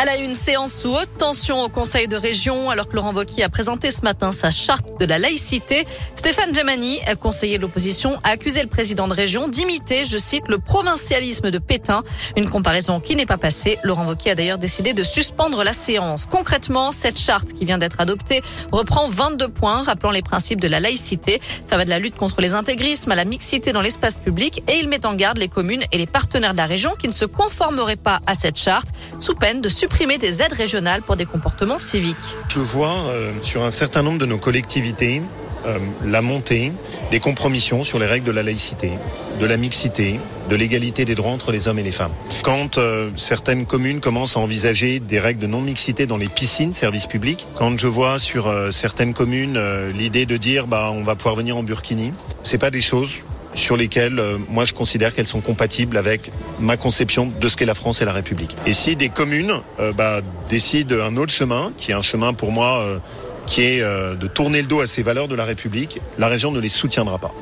À la une séance sous haute tension au Conseil de région, alors que Laurent Wauquiez a présenté ce matin sa charte de la laïcité, Stéphane Djamani, conseiller de l'opposition, a accusé le président de région d'imiter, je cite, le provincialisme de Pétain. Une comparaison qui n'est pas passée. Laurent Wauquiez a d'ailleurs décidé de suspendre la séance. Concrètement, cette charte qui vient d'être adoptée reprend 22 points, rappelant les principes de la laïcité. Ça va de la lutte contre les intégrismes à la mixité dans l'espace public et il met en garde les communes et les partenaires de la région qui ne se conformeraient pas à cette charte sous peine de supprimer des aides régionales pour des comportements civiques. Je vois euh, sur un certain nombre de nos collectivités euh, la montée des compromissions sur les règles de la laïcité, de la mixité, de l'égalité des droits entre les hommes et les femmes. Quand euh, certaines communes commencent à envisager des règles de non-mixité dans les piscines, services publics, quand je vois sur euh, certaines communes euh, l'idée de dire bah on va pouvoir venir en burkini, c'est pas des choses sur lesquelles euh, moi je considère qu'elles sont compatibles avec ma conception de ce qu'est la France et la République. Et si des communes euh, bah, décident un autre chemin, qui est un chemin pour moi euh, qui est euh, de tourner le dos à ces valeurs de la République, la région ne les soutiendra pas.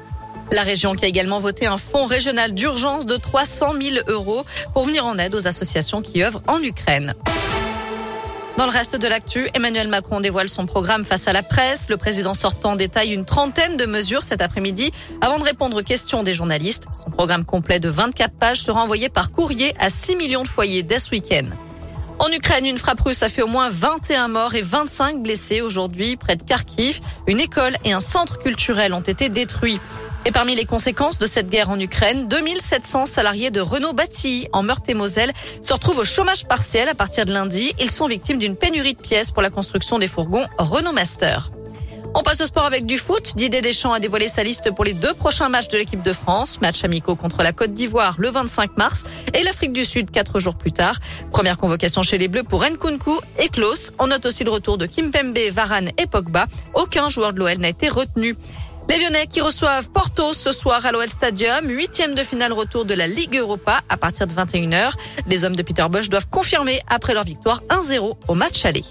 La région qui a également voté un fonds régional d'urgence de 300 000 euros pour venir en aide aux associations qui œuvrent en Ukraine. Dans le reste de l'actu, Emmanuel Macron dévoile son programme face à la presse. Le président sortant détaille une trentaine de mesures cet après-midi avant de répondre aux questions des journalistes. Son programme complet de 24 pages sera envoyé par courrier à 6 millions de foyers dès ce week-end. En Ukraine, une frappe russe a fait au moins 21 morts et 25 blessés aujourd'hui près de Kharkiv. Une école et un centre culturel ont été détruits. Et parmi les conséquences de cette guerre en Ukraine, 2700 salariés de Renault Bâti en Meurthe-et-Moselle se retrouvent au chômage partiel à partir de lundi. Ils sont victimes d'une pénurie de pièces pour la construction des fourgons Renault Master. On passe au sport avec du foot. Didier Deschamps a dévoilé sa liste pour les deux prochains matchs de l'équipe de France. Match amicaux contre la Côte d'Ivoire le 25 mars et l'Afrique du Sud quatre jours plus tard. Première convocation chez les Bleus pour Nkunku et Klaus. On note aussi le retour de Kimpembe, Varane et Pogba. Aucun joueur de l'OL n'a été retenu. Les Lyonnais qui reçoivent Porto ce soir à l'OL Stadium, huitième de finale retour de la Ligue Europa à partir de 21h. Les hommes de Peter Bosch doivent confirmer après leur victoire 1-0 au match aller.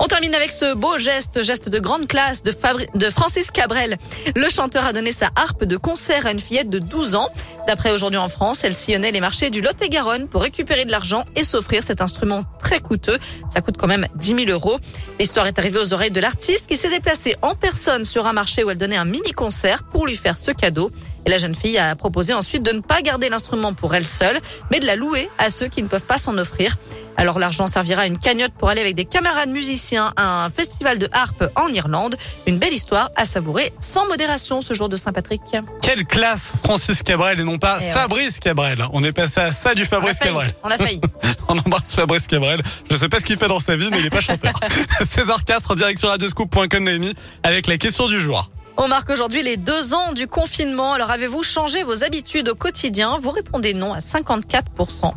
On termine avec ce beau geste, geste de grande classe de, Fabri de Francis Cabrel. Le chanteur a donné sa harpe de concert à une fillette de 12 ans. D'après aujourd'hui en France, elle sillonnait les marchés du Lot-et-Garonne pour récupérer de l'argent et s'offrir cet instrument très coûteux. Ça coûte quand même 10 000 euros. L'histoire est arrivée aux oreilles de l'artiste qui s'est déplacé en personne sur un marché où elle donnait un mini-concert pour lui faire ce cadeau. Et la jeune fille a proposé ensuite de ne pas garder l'instrument pour elle seule, mais de la louer à ceux qui ne peuvent pas s'en offrir. Alors l'argent servira à une cagnotte pour aller avec des camarades musiciens à un festival de harpe en Irlande. Une belle histoire à savourer sans modération ce jour de Saint-Patrick. Quelle classe Francis Cabrel et non pas Eh ouais. Fabrice Cabrel. On est passé à ça du On Fabrice failli. Cabrel. On a failli. On embrasse Fabrice Cabrel. Je sais pas ce qu'il fait dans sa vie, mais il est pas chanteur. 16h04, direction radioscoop.com Noémie, avec la question du jour. On marque aujourd'hui les deux ans du confinement. Alors avez-vous changé vos habitudes au quotidien? Vous répondez non à 54%.